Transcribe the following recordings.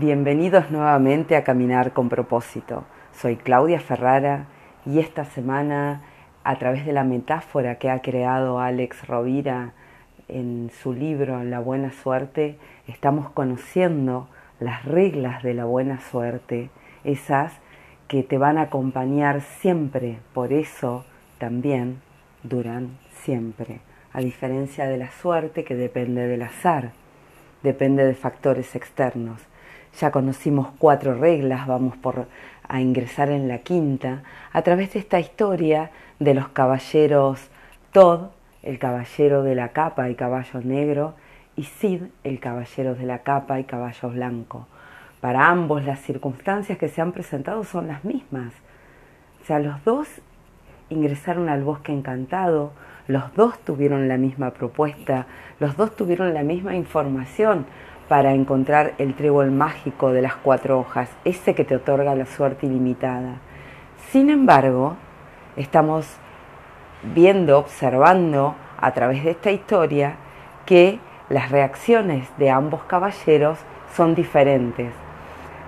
Bienvenidos nuevamente a Caminar con propósito. Soy Claudia Ferrara y esta semana, a través de la metáfora que ha creado Alex Rovira en su libro La buena suerte, estamos conociendo las reglas de la buena suerte, esas que te van a acompañar siempre, por eso también duran siempre, a diferencia de la suerte que depende del azar, depende de factores externos. Ya conocimos cuatro reglas, vamos por a ingresar en la quinta, a través de esta historia de los caballeros Todd, el caballero de la capa y caballo negro, y Sid, el caballero de la capa y caballo blanco. Para ambos las circunstancias que se han presentado son las mismas. O sea, los dos ingresaron al bosque encantado, los dos tuvieron la misma propuesta, los dos tuvieron la misma información, para encontrar el trébol mágico de las cuatro hojas, ese que te otorga la suerte ilimitada. Sin embargo, estamos viendo, observando a través de esta historia que las reacciones de ambos caballeros son diferentes.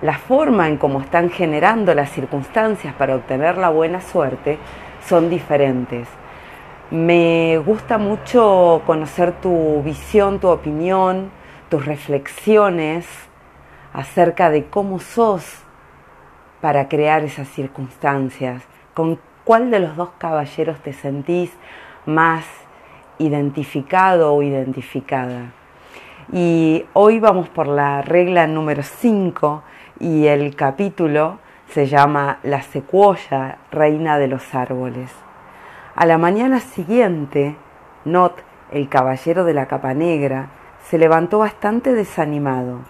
La forma en cómo están generando las circunstancias para obtener la buena suerte son diferentes. Me gusta mucho conocer tu visión, tu opinión, tus reflexiones acerca de cómo sos para crear esas circunstancias, con cuál de los dos caballeros te sentís más identificado o identificada. Y hoy vamos por la regla número 5 y el capítulo se llama La secuoya, reina de los árboles. A la mañana siguiente, Not, el caballero de la capa negra, se levantó bastante desanimado.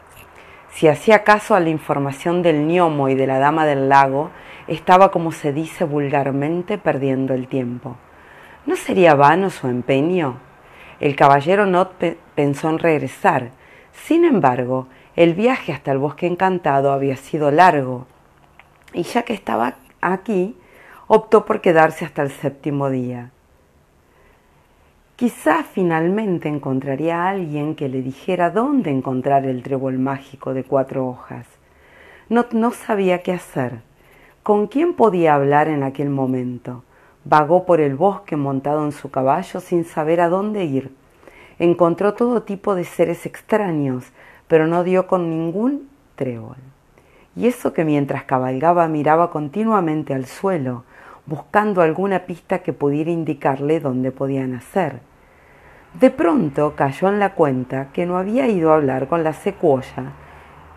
Si hacía caso a la información del gnomo y de la dama del lago, estaba, como se dice vulgarmente, perdiendo el tiempo. ¿No sería vano su empeño? El caballero Not pensó en regresar. Sin embargo, el viaje hasta el bosque encantado había sido largo, y ya que estaba aquí, optó por quedarse hasta el séptimo día. Quizá finalmente encontraría a alguien que le dijera dónde encontrar el trébol mágico de cuatro hojas. No, no sabía qué hacer. ¿Con quién podía hablar en aquel momento? Vagó por el bosque montado en su caballo sin saber a dónde ir. Encontró todo tipo de seres extraños, pero no dio con ningún trébol. Y eso que mientras cabalgaba miraba continuamente al suelo, buscando alguna pista que pudiera indicarle dónde podía nacer. De pronto cayó en la cuenta que no había ido a hablar con la secuoya,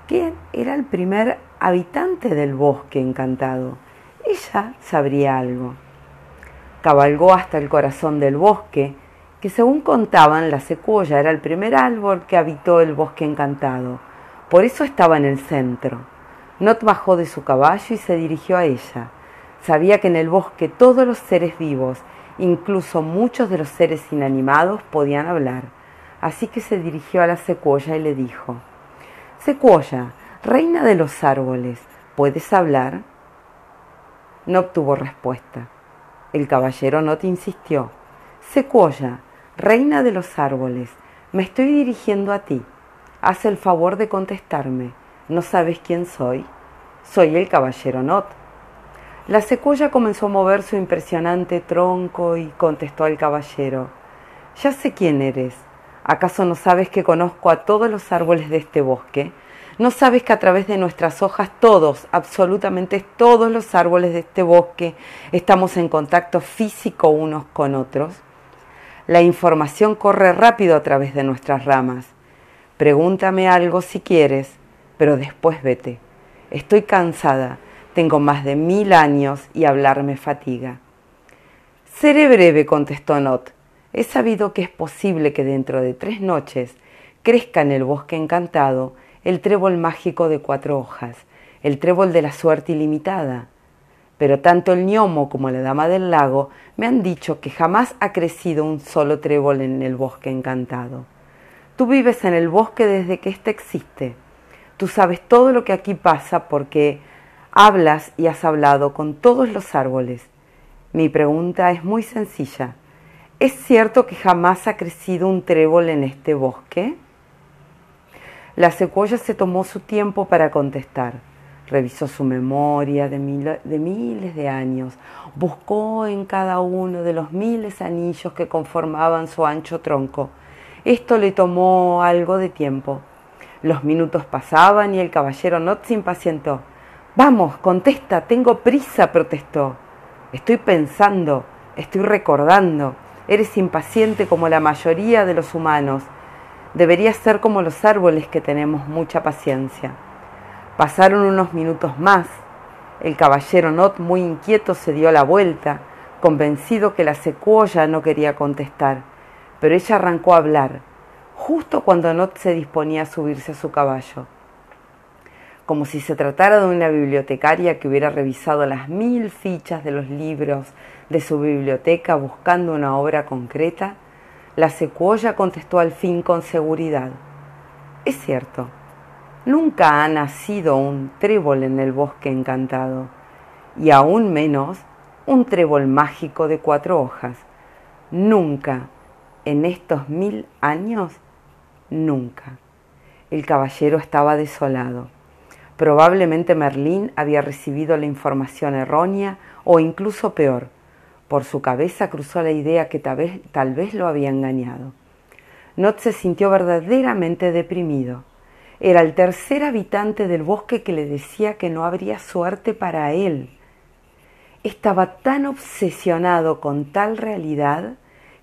que era el primer habitante del bosque encantado. Ella sabría algo. Cabalgó hasta el corazón del bosque, que según contaban la secuoya era el primer árbol que habitó el bosque encantado. Por eso estaba en el centro. Not bajó de su caballo y se dirigió a ella. Sabía que en el bosque todos los seres vivos Incluso muchos de los seres inanimados podían hablar, así que se dirigió a la secuoya y le dijo, Secuoya, reina de los árboles, ¿puedes hablar? No obtuvo respuesta. El caballero no te insistió. Secuoya, reina de los árboles, me estoy dirigiendo a ti. Haz el favor de contestarme. ¿No sabes quién soy? Soy el caballero Not. La secuoya comenzó a mover su impresionante tronco y contestó al caballero Ya sé quién eres. ¿Acaso no sabes que conozco a todos los árboles de este bosque? ¿No sabes que a través de nuestras hojas todos, absolutamente todos los árboles de este bosque, estamos en contacto físico unos con otros? La información corre rápido a través de nuestras ramas. Pregúntame algo si quieres, pero después vete. Estoy cansada tengo más de mil años y hablar me fatiga. Seré breve, contestó Not. He sabido que es posible que dentro de tres noches crezca en el bosque encantado el trébol mágico de cuatro hojas, el trébol de la suerte ilimitada. Pero tanto el gnomo como la dama del lago me han dicho que jamás ha crecido un solo trébol en el bosque encantado. Tú vives en el bosque desde que éste existe. Tú sabes todo lo que aquí pasa porque Hablas y has hablado con todos los árboles. Mi pregunta es muy sencilla. ¿Es cierto que jamás ha crecido un trébol en este bosque? La secuoya se tomó su tiempo para contestar. Revisó su memoria de, de, miles de años, buscó en cada uno de los miles anillos que conformaban su ancho tronco. Esto le tomó algo de tiempo. Los minutos pasaban y el caballero Not se impacientó. Vamos, contesta, tengo prisa, protestó. Estoy pensando, estoy recordando. Eres impaciente como la mayoría de los humanos. Deberías ser como los árboles que tenemos mucha paciencia. Pasaron unos minutos más. El caballero Not, muy inquieto, se dio la vuelta, convencido que la secuoya no quería contestar, pero ella arrancó a hablar justo cuando Not se disponía a subirse a su caballo. Como si se tratara de una bibliotecaria que hubiera revisado las mil fichas de los libros de su biblioteca buscando una obra concreta, la secuoya contestó al fin con seguridad. Es cierto, nunca ha nacido un trébol en el bosque encantado, y aún menos un trébol mágico de cuatro hojas. Nunca, en estos mil años, nunca. El caballero estaba desolado. Probablemente Merlín había recibido la información errónea o incluso peor. Por su cabeza cruzó la idea que tal vez, lo había engañado. Not se sintió verdaderamente deprimido. Era el tercer habitante del bosque que le decía que no habría suerte para él. Estaba tan obsesionado con tal realidad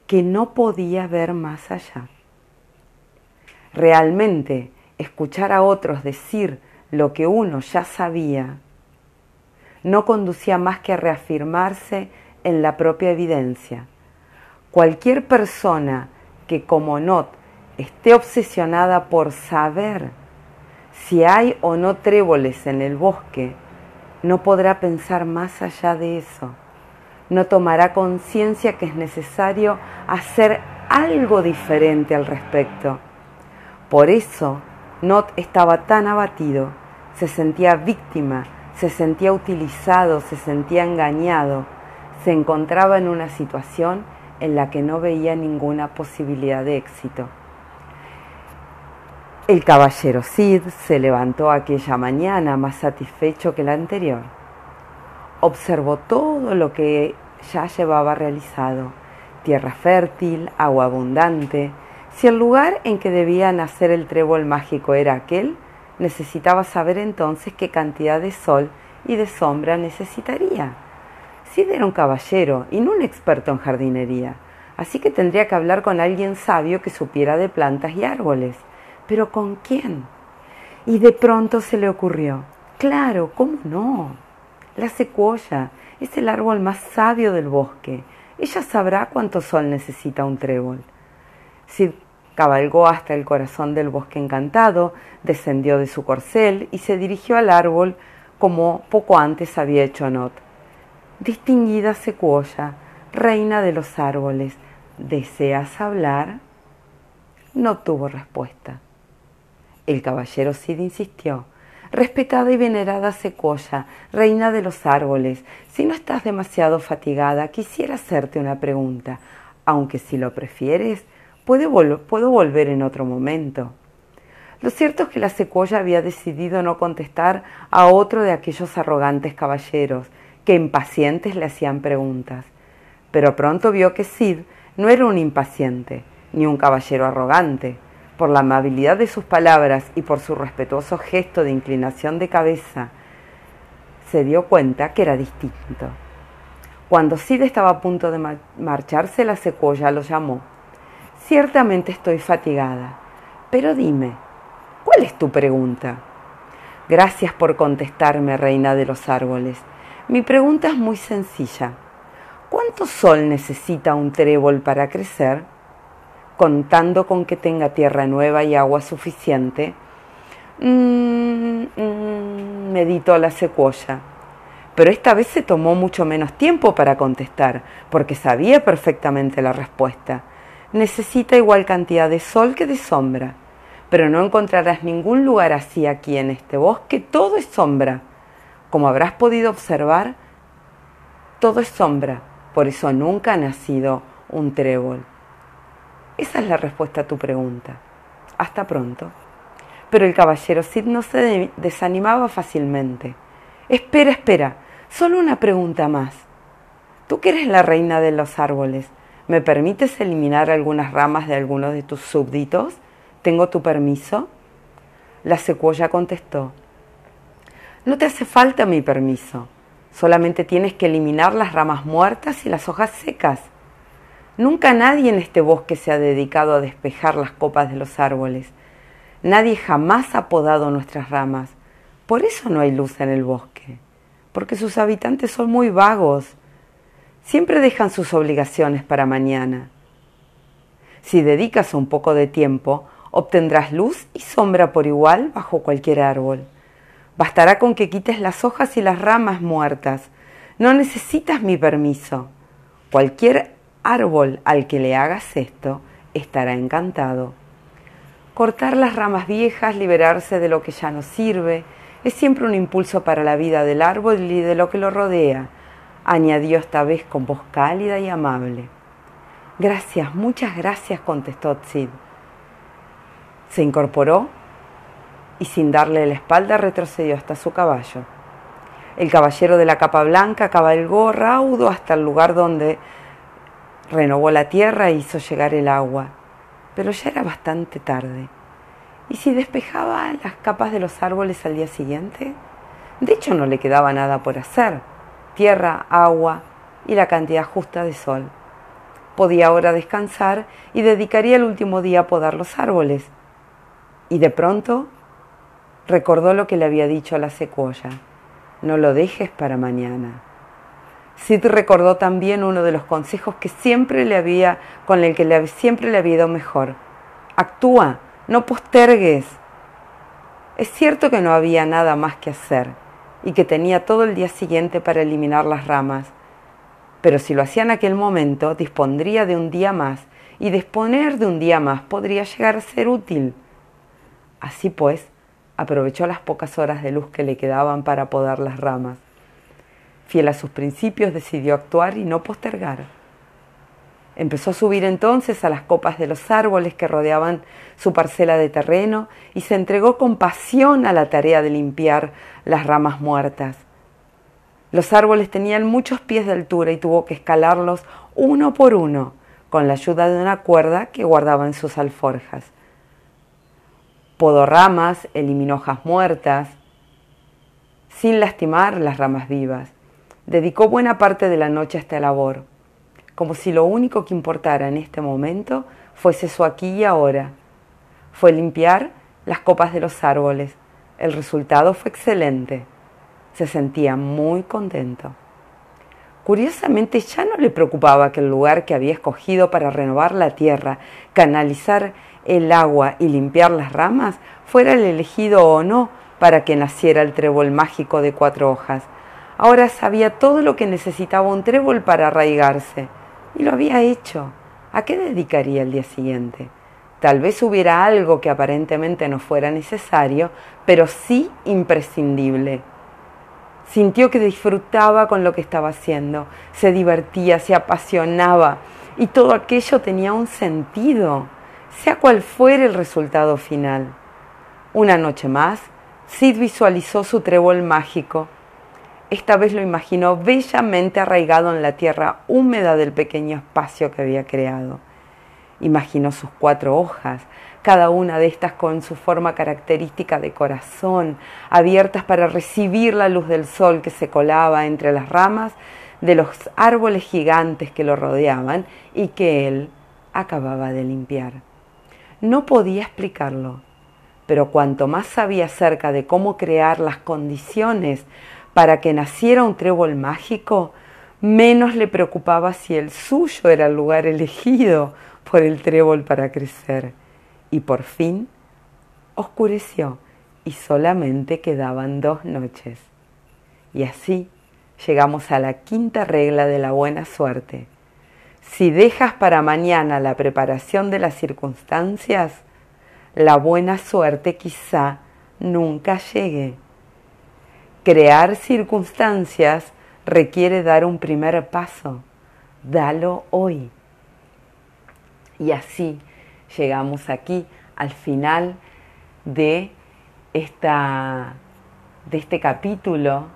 que no podía ver más allá. Realmente, escuchar a otros decir lo que uno ya sabía no conducía más que a reafirmarse en la propia evidencia. Cualquier persona que como Not esté obsesionada por saber si hay o no tréboles en el bosque, no podrá pensar más allá de eso. No tomará conciencia que es necesario hacer algo diferente al respecto por eso, Not estaba tan abatido, se sentía víctima, se sentía utilizado, se sentía engañado, se encontraba en una situación en la que no veía ninguna posibilidad de éxito. El caballero Cid se levantó aquella mañana más satisfecho que la anterior. Observó todo lo que ya llevaba realizado, tierra fértil, agua abundante, si el lugar en que debía nacer el trébol mágico era aquel, necesitaba saber entonces qué cantidad de sol y de sombra necesitaría. Sid era un caballero y no un experto en jardinería, así que tendría que hablar con alguien sabio que supiera de plantas y árboles. Pero ¿con quién? Y de pronto se le ocurrió, claro, ¿cómo no? La secuoya es el árbol más sabio del bosque. Ella sabrá cuánto sol necesita un trébol. Sid cabalgó hasta el corazón del bosque encantado, descendió de su corcel y se dirigió al árbol como poco antes había hecho Not. Distinguida secuoya, reina de los árboles, ¿deseas hablar? No tuvo respuesta. El caballero Cid insistió. Respetada y venerada secuoya, reina de los árboles, si no estás demasiado fatigada, quisiera hacerte una pregunta, aunque si lo prefieres, puedo volver en otro momento. Lo cierto es que la secuoya había decidido no contestar a otro de aquellos arrogantes caballeros que impacientes le hacían preguntas. Pero pronto vio que Sid no era un impaciente, ni un caballero arrogante. Por la amabilidad de sus palabras y por su respetuoso gesto de inclinación de cabeza, se dio cuenta que era distinto. Cuando Sid estaba a punto de marcharse, la secuoya lo llamó Ciertamente estoy fatigada, pero dime, ¿cuál es tu pregunta? Gracias por contestarme, reina de los árboles. Mi pregunta es muy sencilla. ¿Cuánto sol necesita un trébol para crecer? Contando con que tenga tierra nueva y agua suficiente. Mmm, meditó la secuoya. Pero esta vez se tomó mucho menos tiempo para contestar, porque sabía perfectamente la respuesta necesita igual cantidad de sol que de sombra, pero no encontrarás ningún lugar así aquí en este bosque, todo es sombra. Como habrás podido observar, todo es sombra, por eso nunca ha nacido un trébol. Esa es la respuesta a tu pregunta. Hasta pronto. pero el caballero Cid no se desanimaba fácilmente. Espera, espera, solo una pregunta más. Tú que eres la reina de los árboles, ¿me permites eliminar algunas ramas de algunos de tus súbditos? ¿Tengo tu permiso? La secuoya contestó, No te hace falta mi permiso, solamente tienes que eliminar las ramas muertas y las hojas secas. Nunca nadie en este bosque se ha dedicado a despejar las copas de los árboles. Nadie jamás ha podado nuestras ramas. Por eso no hay luz en el bosque, porque sus habitantes son muy vagos. Siempre dejan sus obligaciones para mañana. Si dedicas un poco de tiempo, obtendrás luz y sombra por igual bajo cualquier árbol. Bastará con que quites las hojas y las ramas muertas. No necesitas mi permiso. Cualquier árbol al que le hagas esto estará encantado. Cortar las ramas viejas, liberarse de lo que ya no sirve, es siempre un impulso para la vida del árbol y de lo que lo rodea, añadió esta vez con voz cálida y amable. Gracias, muchas gracias, contestó Tzid. Se incorporó y sin darle la espalda retrocedió hasta su caballo. El caballero de la capa blanca cabalgó raudo hasta el lugar donde renovó la tierra e hizo llegar el agua, pero ya era bastante tarde. ¿Y si despejaba las capas de los árboles al día siguiente? De hecho, no le quedaba nada por hacer. Tierra, agua y la cantidad justa de sol. Podía ahora descansar y dedicaría el último día a podar los árboles. Y de pronto recordó lo que le había dicho a la secuoya. No lo dejes para mañana. Sid recordó también uno de los consejos que siempre le había, con el que le, siempre le había ido mejor. Actúa, no postergues. Es cierto que no había nada más que hacer y que tenía todo el día siguiente para eliminar las ramas, pero si lo hacía en aquel momento, dispondría de un día más y disponer de un día más podría llegar a ser útil. Así pues, aprovechó las pocas horas de luz que le quedaban para podar las ramas. Fiel a sus principios, decidió actuar y no postergar. Empezó a subir entonces a las copas de los árboles que rodeaban su parcela de terreno y se entregó con pasión a la tarea de limpiar las ramas muertas. Los árboles tenían muchos pies de altura y tuvo que escalarlos uno por uno con la ayuda de una cuerda que guardaba en sus alforjas. Podó ramas, eliminó hojas muertas, sin lastimar las ramas vivas. Dedicó buena parte de la noche a esta labor, como si lo único que importara en este momento fuese su aquí y ahora. Fue limpiar las copas de los árboles. El resultado fue excelente. Se sentía muy contento. Curiosamente ya no le preocupaba que el lugar que había escogido para renovar la tierra, canalizar el agua y limpiar las ramas fuera el elegido o no para que naciera el trébol mágico de cuatro hojas. Ahora sabía todo lo que necesitaba un trébol para arraigarse. Y lo había hecho. ¿A qué dedicaría el día siguiente? Tal vez hubiera algo que aparentemente no fuera necesario, pero sí imprescindible. Sintió que disfrutaba con lo que estaba haciendo, se divertía, se apasionaba y todo aquello tenía un sentido, sea cual fuera el resultado final. Una noche más, Sid visualizó su trébol mágico esta vez lo imaginó bellamente arraigado en la tierra húmeda del pequeño espacio que había creado. Imaginó sus cuatro hojas, cada una de estas con su forma característica de corazón, abiertas para recibir la luz del sol que se colaba entre las ramas de los árboles gigantes que lo rodeaban y que él acababa de limpiar. No podía explicarlo, pero cuanto más sabía acerca de cómo crear las condiciones para que naciera un trébol mágico, menos le preocupaba si el suyo era el lugar elegido por el trébol para crecer. Y por fin oscureció y solamente quedaban dos noches. Y así llegamos a la quinta regla de la buena suerte. Si dejas para mañana la preparación de las circunstancias, la buena suerte quizá nunca llegue. Crear circunstancias requiere dar un primer paso. Dalo hoy. Y así llegamos aquí al final de esta, de este capítulo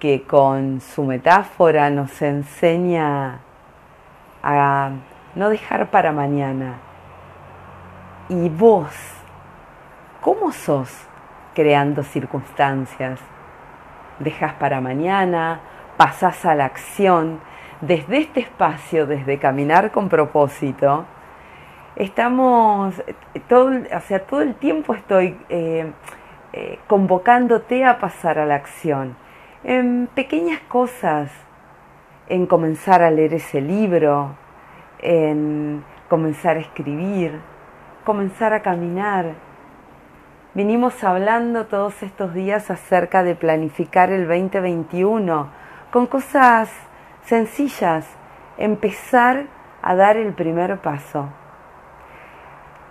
que con su metáfora nos enseña a no dejar para mañana. Y vos, ¿cómo sos creando circunstancias? ¿Dejas para mañana? ¿Pasás a la acción? Desde este espacio, desde caminar con propósito, estamos, todo, o sea, todo el tiempo estoy eh, eh, convocándote a pasar a la acción, en pequeñas cosas, en comenzar a leer ese libro, en comenzar a escribir, comenzar a caminar. Vinimos hablando todos estos días acerca de planificar el 2021 con cosas sencillas, empezar a dar el primer paso.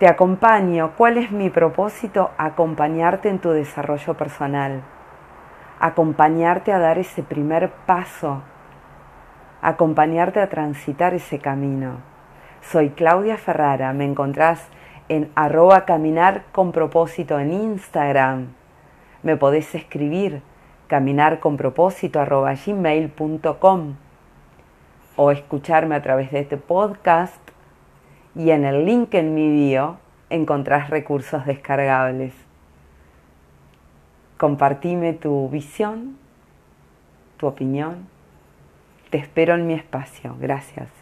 Te acompaño. ¿Cuál es mi propósito? Acompañarte en tu desarrollo personal. Acompañarte a dar ese primer paso. Acompañarte a transitar ese camino. Soy Claudia Ferrara. Me encontrás en arroba caminar con propósito en Instagram. Me podés escribir caminar con propósito arroba gmail.com o escucharme a través de este podcast y en el link en mi bio encontrás recursos descargables. Compartime tu visión, tu opinión. Te espero en mi espacio. Gracias.